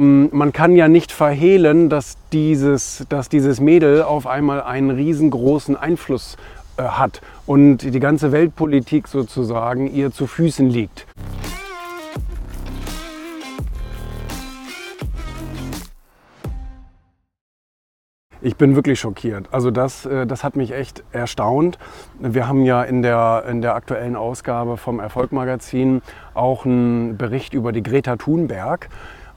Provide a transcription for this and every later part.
Man kann ja nicht verhehlen, dass dieses, dass dieses Mädel auf einmal einen riesengroßen Einfluss äh, hat und die ganze Weltpolitik sozusagen ihr zu Füßen liegt. Ich bin wirklich schockiert. Also das, äh, das hat mich echt erstaunt. Wir haben ja in der, in der aktuellen Ausgabe vom Erfolgmagazin auch einen Bericht über die Greta Thunberg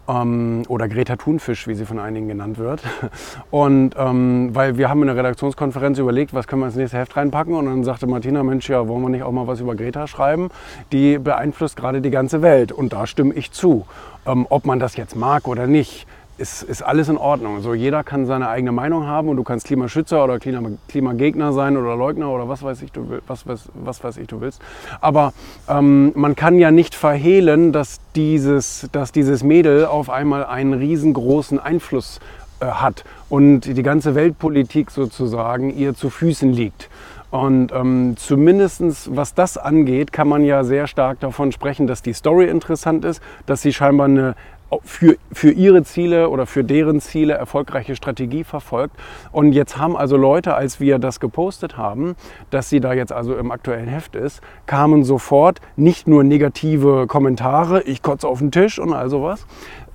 ähm, oder Greta Thunfisch, wie sie von einigen genannt wird. Und ähm, weil wir haben in der Redaktionskonferenz überlegt, was können wir ins nächste Heft reinpacken und dann sagte Martina, Mensch, ja, wollen wir nicht auch mal was über Greta schreiben? Die beeinflusst gerade die ganze Welt und da stimme ich zu. Ähm, ob man das jetzt mag oder nicht, ist, ist alles in Ordnung. Also jeder kann seine eigene Meinung haben und du kannst Klimaschützer oder Klima, Klimagegner sein oder Leugner oder was weiß ich, du, was, was, was weiß ich, du willst. Aber ähm, man kann ja nicht verhehlen, dass dieses, dass dieses Mädel auf einmal einen riesengroßen Einfluss äh, hat und die ganze Weltpolitik sozusagen ihr zu Füßen liegt. Und ähm, zumindest was das angeht, kann man ja sehr stark davon sprechen, dass die Story interessant ist, dass sie scheinbar eine für, für ihre Ziele oder für deren Ziele erfolgreiche Strategie verfolgt. Und jetzt haben also Leute, als wir das gepostet haben, dass sie da jetzt also im aktuellen Heft ist, kamen sofort nicht nur negative Kommentare, ich kotze auf den Tisch und all sowas,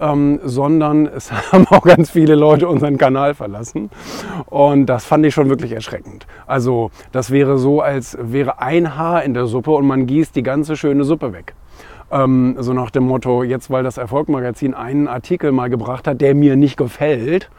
ähm, sondern es haben auch ganz viele Leute unseren Kanal verlassen. Und das fand ich schon wirklich erschreckend. Also das wäre so, als wäre ein Haar in der Suppe und man gießt die ganze schöne Suppe weg. Ähm, so nach dem Motto, jetzt weil das Erfolgmagazin einen Artikel mal gebracht hat, der mir nicht gefällt,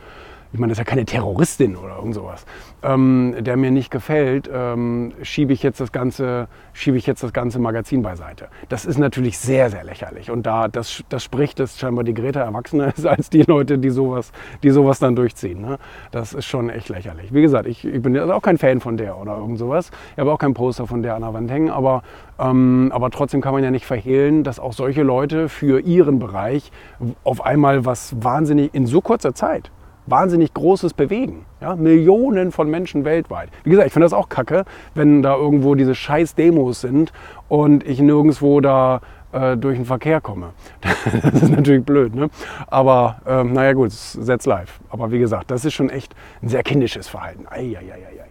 ich meine, das ist ja keine Terroristin oder irgend sowas, ähm, der mir nicht gefällt, ähm, schiebe ich jetzt das ganze, schiebe ich jetzt das ganze Magazin beiseite. Das ist natürlich sehr, sehr lächerlich. Und da das, das spricht, dass scheinbar die Greta erwachsener ist als die Leute, die sowas, die sowas dann durchziehen. Ne? Das ist schon echt lächerlich. Wie gesagt, ich, ich bin also auch kein Fan von der oder irgend sowas. Ich habe auch kein Poster von der an der Wand hängen, aber, ähm, aber trotzdem kann man ja nicht verhehlen, dass auch solche Leute für ihren Bereich auf einmal was wahnsinnig in so kurzer Zeit wahnsinnig Großes bewegen. Ja? Millionen von Menschen weltweit. Wie gesagt, ich finde das auch kacke, wenn da irgendwo diese scheiß Demos sind und ich nirgendwo da äh, durch den Verkehr komme. das ist natürlich blöd, ne? Aber ähm, naja gut, setz live. Aber wie gesagt, das ist schon echt ein sehr kindisches Verhalten. Eieieiei.